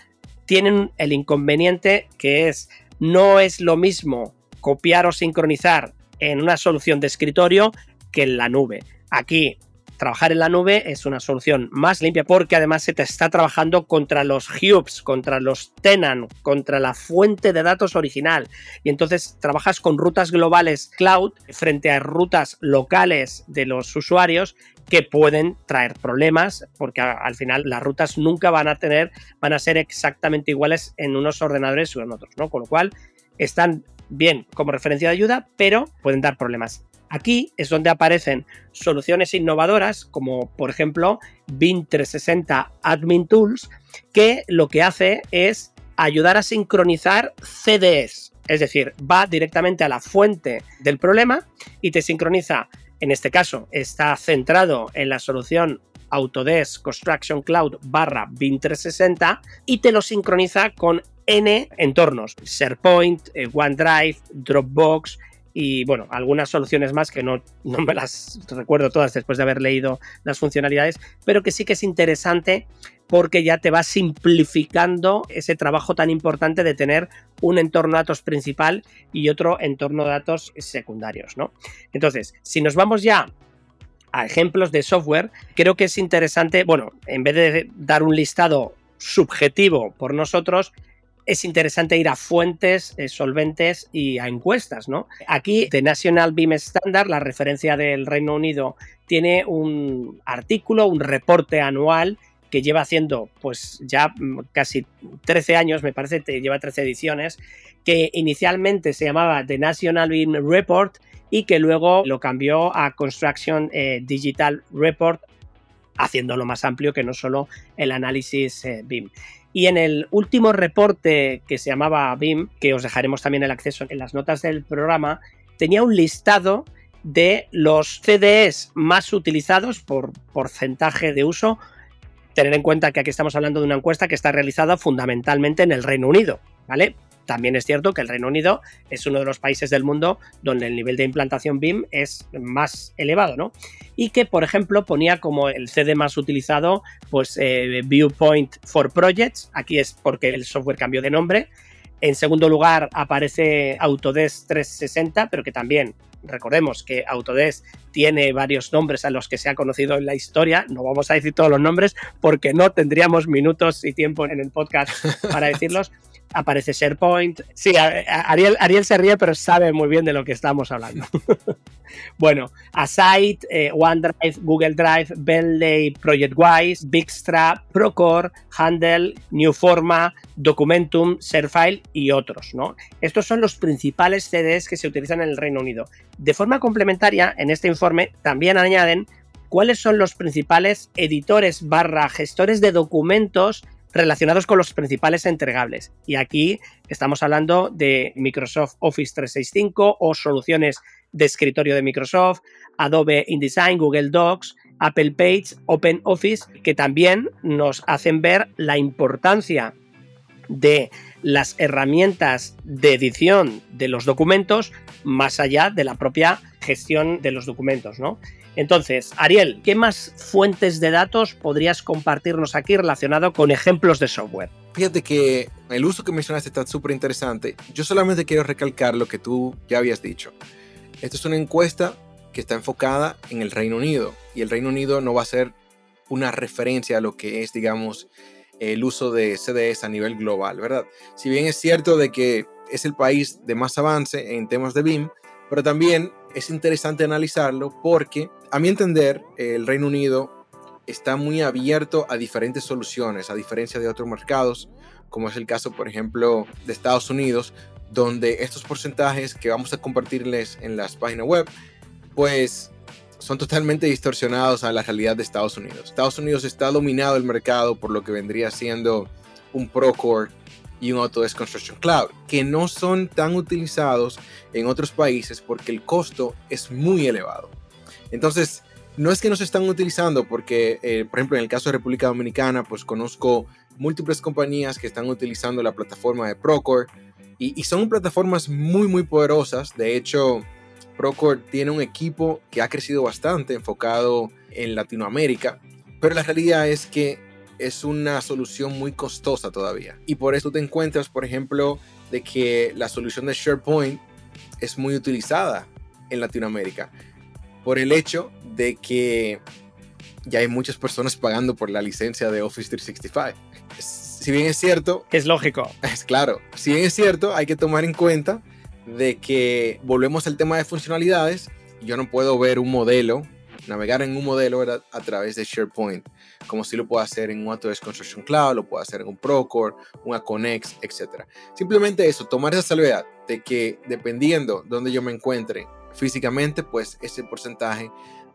tienen el inconveniente que es no es lo mismo copiar o sincronizar en una solución de escritorio que en la nube. Aquí trabajar en la nube es una solución más limpia porque además se te está trabajando contra los hubs, contra los tenant, contra la fuente de datos original. Y entonces trabajas con rutas globales cloud frente a rutas locales de los usuarios que pueden traer problemas porque al final las rutas nunca van a tener, van a ser exactamente iguales en unos ordenadores o en otros, ¿no? Con lo cual están bien como referencia de ayuda, pero pueden dar problemas. Aquí es donde aparecen soluciones innovadoras como por ejemplo BIM 360 Admin Tools que lo que hace es ayudar a sincronizar CDS, es. Decir, va directamente a la fuente del problema y te sincroniza, en este caso está centrado en la solución Autodesk Construction Cloud barra BIM 360 y te lo sincroniza con N entornos, SharePoint, eh, OneDrive, Dropbox, y bueno, algunas soluciones más que no, no me las recuerdo todas después de haber leído las funcionalidades, pero que sí que es interesante porque ya te va simplificando ese trabajo tan importante de tener un entorno de datos principal y otro entorno de datos secundarios, ¿no? Entonces, si nos vamos ya a ejemplos de software, creo que es interesante, bueno, en vez de dar un listado subjetivo por nosotros, es interesante ir a fuentes eh, solventes y a encuestas, ¿no? Aquí, The National BIM Standard, la referencia del Reino Unido, tiene un artículo, un reporte anual que lleva haciendo pues ya mm, casi 13 años, me parece que lleva 13 ediciones, que inicialmente se llamaba The National BIM Report y que luego lo cambió a Construction eh, Digital Report, haciéndolo más amplio que no solo el análisis eh, BIM. Y en el último reporte que se llamaba BIM, que os dejaremos también el acceso en las notas del programa, tenía un listado de los CDs más utilizados por porcentaje de uso. Tener en cuenta que aquí estamos hablando de una encuesta que está realizada fundamentalmente en el Reino Unido, ¿vale? También es cierto que el Reino Unido es uno de los países del mundo donde el nivel de implantación BIM es más elevado, ¿no? Y que, por ejemplo, ponía como el CD más utilizado, pues eh, Viewpoint for Projects, aquí es porque el software cambió de nombre. En segundo lugar aparece Autodesk 360, pero que también recordemos que Autodesk tiene varios nombres a los que se ha conocido en la historia. No vamos a decir todos los nombres porque no tendríamos minutos y tiempo en el podcast para decirlos aparece SharePoint. Sí, Ariel, Ariel se ríe, pero sabe muy bien de lo que estamos hablando. bueno, Aside, eh, OneDrive, Google Drive, Bentley, ProjectWise, Bigstrap, Procore, Handle, Newforma, Documentum, ShareFile y otros. ¿no? Estos son los principales CDs que se utilizan en el Reino Unido. De forma complementaria, en este informe también añaden cuáles son los principales editores barra gestores de documentos relacionados con los principales entregables. Y aquí estamos hablando de Microsoft Office 365 o soluciones de escritorio de Microsoft, Adobe InDesign, Google Docs, Apple Page, OpenOffice, que también nos hacen ver la importancia de las herramientas de edición de los documentos más allá de la propia gestión de los documentos, ¿no? Entonces, Ariel, ¿qué más fuentes de datos podrías compartirnos aquí relacionado con ejemplos de software? Fíjate que el uso que mencionaste está súper interesante. Yo solamente quiero recalcar lo que tú ya habías dicho. Esta es una encuesta que está enfocada en el Reino Unido y el Reino Unido no va a ser una referencia a lo que es, digamos, el uso de CDS a nivel global, ¿verdad? Si bien es cierto de que es el país de más avance en temas de BIM, pero también es interesante analizarlo porque, a mi entender, el Reino Unido está muy abierto a diferentes soluciones, a diferencia de otros mercados, como es el caso, por ejemplo, de Estados Unidos, donde estos porcentajes que vamos a compartirles en las páginas web, pues son totalmente distorsionados a la realidad de Estados Unidos. Estados Unidos está dominado el mercado por lo que vendría siendo un Procore y un Autodesk Construction Cloud, que no son tan utilizados en otros países porque el costo es muy elevado. Entonces, no es que no se están utilizando porque, eh, por ejemplo, en el caso de República Dominicana, pues conozco múltiples compañías que están utilizando la plataforma de Procore y, y son plataformas muy, muy poderosas. De hecho, Procore tiene un equipo que ha crecido bastante enfocado en Latinoamérica, pero la realidad es que es una solución muy costosa todavía. Y por eso te encuentras, por ejemplo, de que la solución de SharePoint es muy utilizada en Latinoamérica por el hecho de que ya hay muchas personas pagando por la licencia de Office 365. Si bien es cierto... Es lógico. Es claro. Si bien es cierto, hay que tomar en cuenta de que volvemos al tema de funcionalidades. Yo no puedo ver un modelo, navegar en un modelo a través de SharePoint, como si lo puedo hacer en un Autodesk Construction Cloud, lo puedo hacer en un Procore, un Aconex, etc. Simplemente eso, tomar esa salvedad de que dependiendo de donde yo me encuentre físicamente, pues ese porcentaje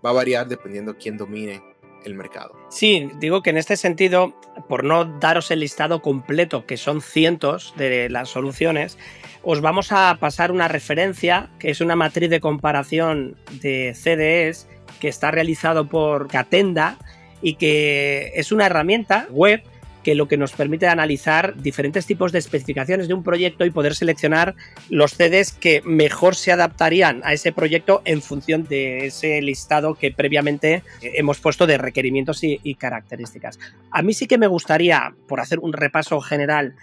va a variar dependiendo quién domine el mercado. Sí, digo que en este sentido, por no daros el listado completo, que son cientos de las soluciones, os vamos a pasar una referencia, que es una matriz de comparación de CDEs que está realizado por Catenda y que es una herramienta web que lo que nos permite analizar diferentes tipos de especificaciones de un proyecto y poder seleccionar los CDs que mejor se adaptarían a ese proyecto en función de ese listado que previamente hemos puesto de requerimientos y, características. A mí sí que me gustaría, por hacer un repaso general,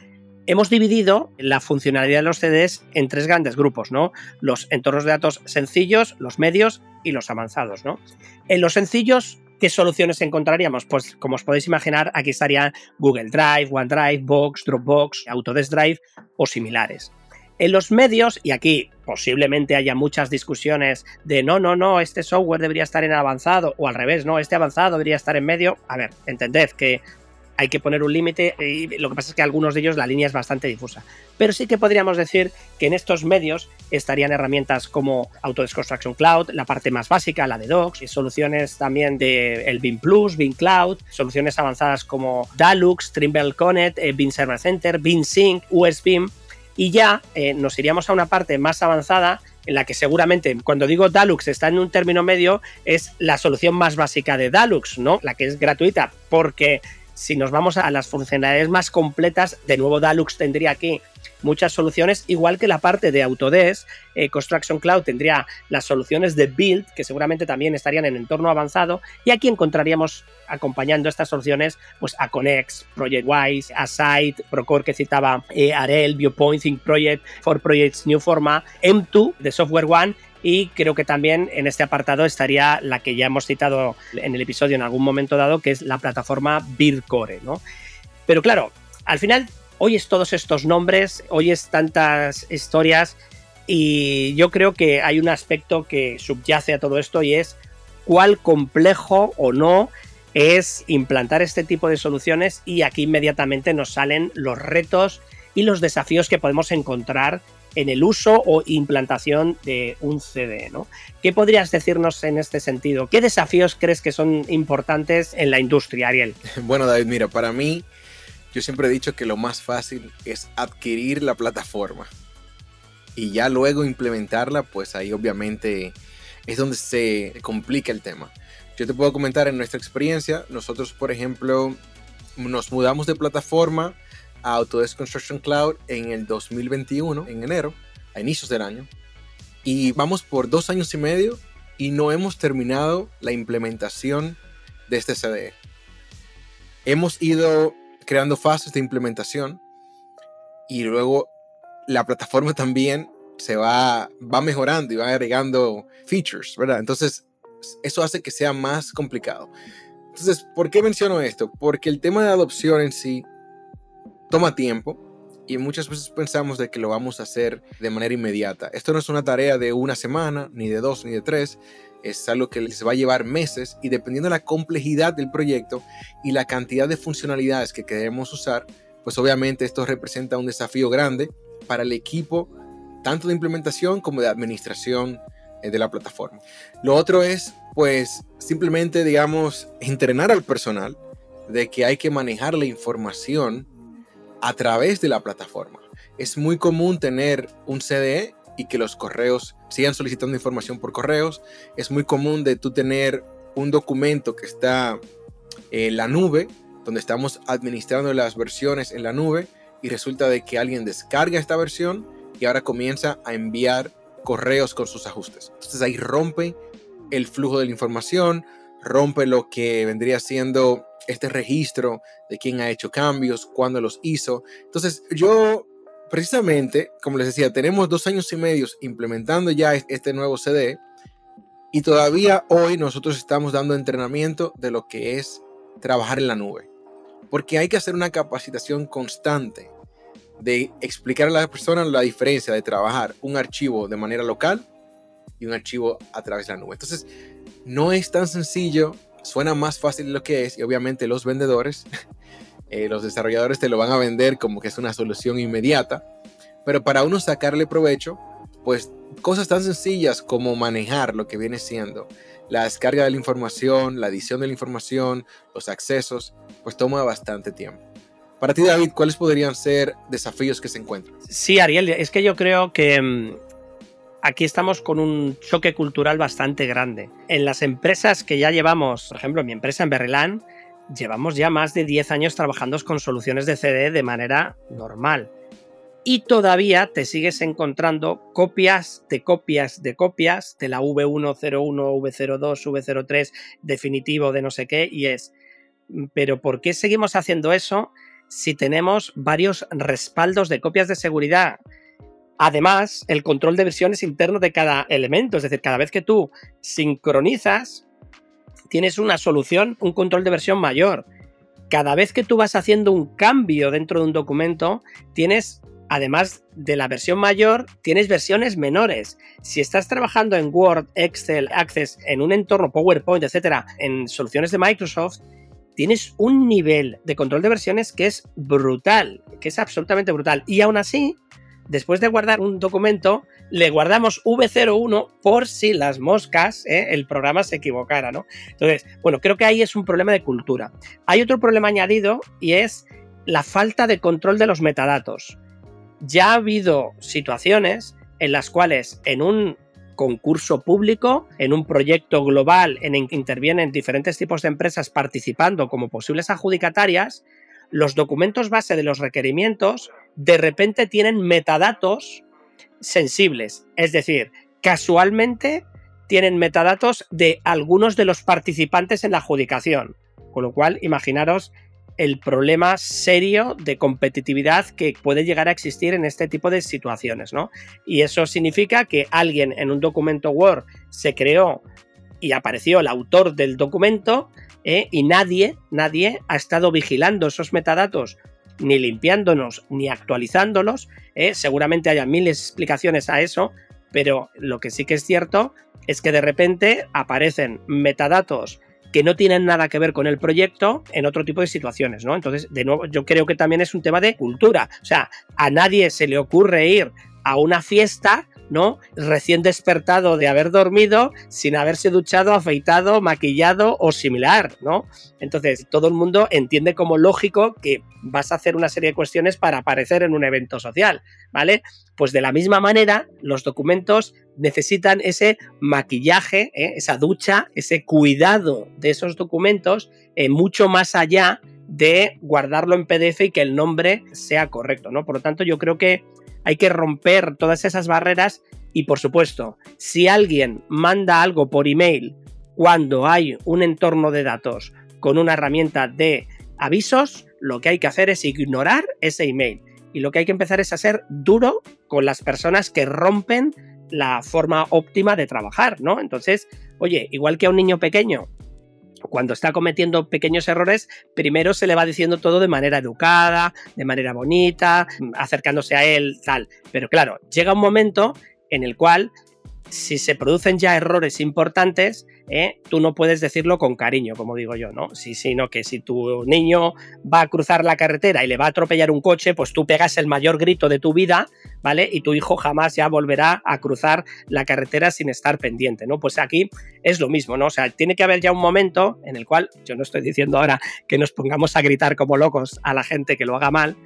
hemos dividido la funcionalidad de los CDs en tres grandes grupos, ¿no? Los entornos de datos sencillos, los medios y los avanzados, ¿no? En los sencillos ¿Qué soluciones encontraríamos? Pues como os podéis imaginar, aquí estarían Google Drive, OneDrive, Box, Dropbox, Autodesk Drive o similares. En los medios, y aquí posiblemente haya muchas discusiones de no, no, no, este software debería estar en avanzado, o al revés, no, este avanzado debería estar en medio. A ver, entended que hay que poner un límite y lo que pasa es que algunos de ellos la línea es bastante difusa. Pero sí que podríamos decir que en estos medios estarían herramientas como Autodesk Construction Cloud, la parte más básica, la de Docs, y soluciones también de el BIM Plus, BIM Cloud, soluciones avanzadas como Dalux, Trimble Connect, eh, BIM Server Center, BIM Sync, USBIM, y ya eh, nos iríamos a una parte más avanzada en la que seguramente cuando digo Dalux está en un término medio, es la solución más básica de Dalux, ¿no? La que es gratuita, porque si nos vamos a las funcionalidades más completas, de nuevo Dalux tendría aquí muchas soluciones, igual que la parte de Autodesk, eh, Construction Cloud tendría las soluciones de Build, que seguramente también estarían en entorno avanzado, y aquí encontraríamos acompañando estas soluciones, pues Aconex, ProjectWise, Aside, Procore que citaba eh, Arel, Viewpoint, Think Project, For Projects New Forma, M2 de Software One y creo que también en este apartado estaría la que ya hemos citado en el episodio en algún momento dado, que es la plataforma Bitcore, ¿no? Pero claro, al final oyes todos estos nombres, oyes tantas historias y yo creo que hay un aspecto que subyace a todo esto y es cuál complejo o no es implantar este tipo de soluciones y aquí inmediatamente nos salen los retos y los desafíos que podemos encontrar en el uso o implantación de un CD. ¿no? ¿Qué podrías decirnos en este sentido? ¿Qué desafíos crees que son importantes en la industria, Ariel? Bueno, David, mira, para mí, yo siempre he dicho que lo más fácil es adquirir la plataforma y ya luego implementarla, pues ahí obviamente es donde se complica el tema. Yo te puedo comentar en nuestra experiencia, nosotros por ejemplo nos mudamos de plataforma a Autodesk Construction Cloud en el 2021, en enero, a inicios del año. Y vamos por dos años y medio y no hemos terminado la implementación de este CDE. Hemos ido creando fases de implementación y luego la plataforma también se va, va mejorando y va agregando features, ¿verdad? Entonces, eso hace que sea más complicado. Entonces, ¿por qué menciono esto? Porque el tema de adopción en sí toma tiempo y muchas veces pensamos de que lo vamos a hacer de manera inmediata. Esto no es una tarea de una semana, ni de dos, ni de tres. Es algo que les va a llevar meses y dependiendo de la complejidad del proyecto y la cantidad de funcionalidades que queremos usar, pues obviamente esto representa un desafío grande para el equipo, tanto de implementación como de administración eh, de la plataforma. Lo otro es, pues, simplemente, digamos, entrenar al personal de que hay que manejar la información a través de la plataforma. Es muy común tener un CDE y que los correos sigan solicitando información por correos. Es muy común de tú tener un documento que está en la nube, donde estamos administrando las versiones en la nube y resulta de que alguien descarga esta versión y ahora comienza a enviar correos con sus ajustes. Entonces ahí rompe el flujo de la información, rompe lo que vendría siendo este registro de quién ha hecho cambios, cuándo los hizo. Entonces yo precisamente, como les decía, tenemos dos años y medio implementando ya este nuevo CD y todavía hoy nosotros estamos dando entrenamiento de lo que es trabajar en la nube. Porque hay que hacer una capacitación constante de explicar a las personas la diferencia de trabajar un archivo de manera local y un archivo a través de la nube. Entonces, no es tan sencillo, suena más fácil de lo que es y obviamente los vendedores, eh, los desarrolladores te lo van a vender como que es una solución inmediata, pero para uno sacarle provecho, pues cosas tan sencillas como manejar lo que viene siendo la descarga de la información, la edición de la información, los accesos, pues toma bastante tiempo. Para ti, David, ¿cuáles podrían ser desafíos que se encuentran? Sí, Ariel, es que yo creo que mm, aquí estamos con un choque cultural bastante grande. En las empresas que ya llevamos, por ejemplo, mi empresa en Berrelán, llevamos ya más de 10 años trabajando con soluciones de CD de manera normal. Y todavía te sigues encontrando copias de copias de copias de la V101, V02, V03 definitivo de no sé qué, y es, pero ¿por qué seguimos haciendo eso si tenemos varios respaldos de copias de seguridad. Además, el control de versiones interno de cada elemento, es decir, cada vez que tú sincronizas, tienes una solución, un control de versión mayor. Cada vez que tú vas haciendo un cambio dentro de un documento, tienes, además de la versión mayor, tienes versiones menores. Si estás trabajando en Word, Excel, Access, en un entorno PowerPoint, etcétera, en soluciones de Microsoft, tienes un nivel de control de versiones que es brutal, que es absolutamente brutal. Y aún así, después de guardar un documento, le guardamos V01 por si las moscas, ¿eh? el programa se equivocara, ¿no? Entonces, bueno, creo que ahí es un problema de cultura. Hay otro problema añadido y es la falta de control de los metadatos. Ya ha habido situaciones en las cuales en un concurso público, en un proyecto global en el que intervienen diferentes tipos de empresas participando como posibles adjudicatarias, los documentos base de los requerimientos de repente tienen metadatos sensibles. Es decir, casualmente tienen metadatos de algunos de los participantes en la adjudicación. Con lo cual, imaginaros el problema serio de competitividad que puede llegar a existir en este tipo de situaciones, ¿no? Y eso significa que alguien en un documento Word se creó y apareció el autor del documento ¿eh? y nadie, nadie ha estado vigilando esos metadatos ni limpiándonos ni actualizándolos. ¿eh? Seguramente haya miles de explicaciones a eso, pero lo que sí que es cierto es que de repente aparecen metadatos que no tienen nada que ver con el proyecto en otro tipo de situaciones, ¿no? Entonces, de nuevo, yo creo que también es un tema de cultura. O sea, a nadie se le ocurre ir a una fiesta ¿no? Recién despertado de haber dormido, sin haberse duchado, afeitado, maquillado o similar, ¿no? Entonces, todo el mundo entiende como lógico que vas a hacer una serie de cuestiones para aparecer en un evento social, ¿vale? Pues de la misma manera, los documentos necesitan ese maquillaje, ¿eh? esa ducha, ese cuidado de esos documentos, eh, mucho más allá de guardarlo en PDF y que el nombre sea correcto, ¿no? Por lo tanto, yo creo que hay que romper todas esas barreras y, por supuesto, si alguien manda algo por email cuando hay un entorno de datos con una herramienta de avisos, lo que hay que hacer es ignorar ese email. Y lo que hay que empezar es a ser duro con las personas que rompen la forma óptima de trabajar, ¿no? Entonces, oye, igual que a un niño pequeño, cuando está cometiendo pequeños errores, primero se le va diciendo todo de manera educada, de manera bonita, acercándose a él, tal. Pero claro, llega un momento en el cual si se producen ya errores importantes, ¿eh? tú no puedes decirlo con cariño, como digo yo, ¿no? Sí, sino que si tu niño va a cruzar la carretera y le va a atropellar un coche, pues tú pegas el mayor grito de tu vida, ¿vale? Y tu hijo jamás ya volverá a cruzar la carretera sin estar pendiente, ¿no? Pues aquí es lo mismo, ¿no? O sea, tiene que haber ya un momento en el cual, yo no estoy diciendo ahora que nos pongamos a gritar como locos a la gente que lo haga mal,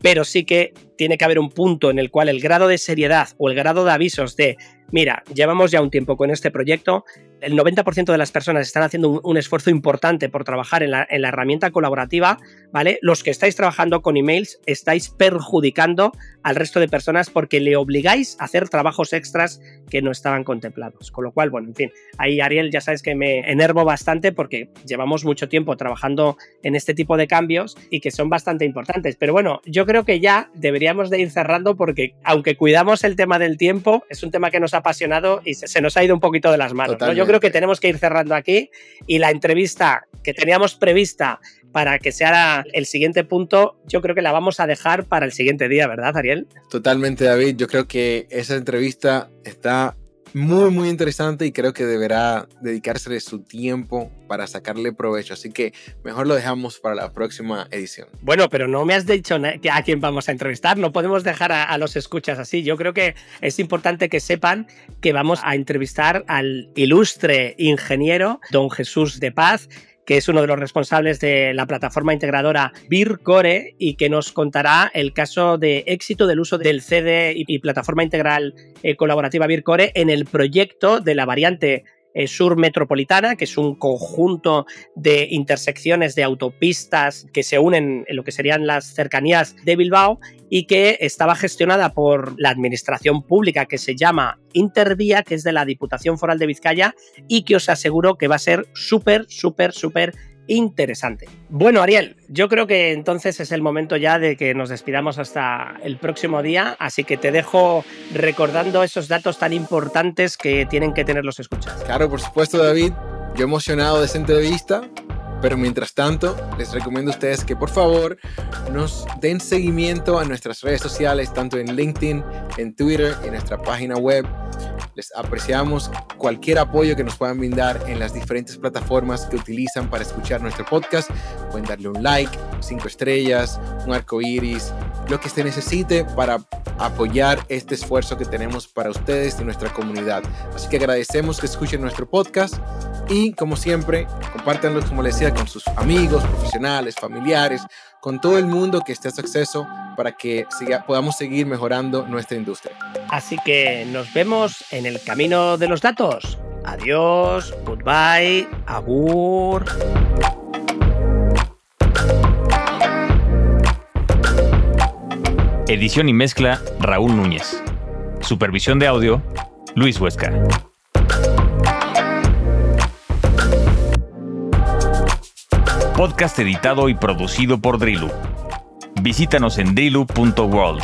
pero sí que tiene que haber un punto en el cual el grado de seriedad o el grado de avisos de, mira, llevamos ya un tiempo con este proyecto, el 90% de las personas están haciendo un, esfuerzo importante por trabajar en la, herramienta colaborativa, ¿vale? Los que estáis trabajando con emails estáis perjudicando al resto de personas porque le obligáis a hacer trabajos extras que no estaban contemplados. Con lo cual, bueno, en fin, ahí Ariel ya sabes que me enervo bastante porque llevamos mucho tiempo trabajando en este tipo de cambios y que son bastante importantes. Pero bueno, yo creo que ya deberíamos de ir cerrando porque aunque cuidamos el tema del tiempo, es un tema que nos ha apasionado y se, nos ha ido un poquito de las manos. Yo creo que tenemos que ir cerrando aquí y la entrevista que teníamos prevista para que sea el siguiente punto, yo creo que la vamos a dejar para el siguiente día, ¿verdad, Ariel? Totalmente, David. Yo creo que esa entrevista está muy, muy interesante y creo que deberá dedicársele su tiempo para sacarle provecho. Así que mejor lo dejamos para la próxima edición. Bueno, pero no me has dicho a quién vamos a entrevistar. No podemos dejar a, a los escuchas así. Yo creo que es importante que sepan que vamos a entrevistar al ilustre ingeniero don Jesús de Paz que es uno de los responsables de la plataforma integradora Vircore y que nos contará el caso de éxito del uso del CD y, plataforma integral eh, colaborativa Vircore en el proyecto de la variante sur metropolitana, que es un conjunto de intersecciones de autopistas que se unen en lo que serían las cercanías de Bilbao y que estaba gestionada por la administración pública que se llama Intervía, que es de la Diputación Foral de Vizcaya y que os aseguro que va a ser súper, súper, súper interesante. Bueno, Ariel, yo creo que entonces es el momento ya de que nos despidamos hasta el próximo día, así que te dejo recordando esos datos tan importantes que tienen que tener los escuchas. Claro, por supuesto, David. Yo emocionado de esta entrevista, pero mientras tanto, les recomiendo a ustedes que por favor nos den seguimiento a nuestras redes sociales, tanto en LinkedIn, en Twitter en nuestra página web. Les apreciamos cualquier apoyo que nos puedan brindar en las diferentes plataformas que utilizan para escuchar nuestro podcast. Pueden darle un like, cinco estrellas, un arco iris, lo que se necesite para apoyar este esfuerzo que tenemos para ustedes y nuestra comunidad. Así que agradecemos que escuchen nuestro podcast y, como siempre, compártanlo, como les decía, con sus amigos, profesionales, familiares, con todo el mundo que esté a su acceso para que podamos seguir mejorando nuestra industria. Así que nos vemos en el camino de los datos. Adiós, goodbye, agur. Edición y mezcla Raúl Núñez. Supervisión de audio Luis Huesca. Podcast editado y producido por Drilu. Visítanos en drilu.world.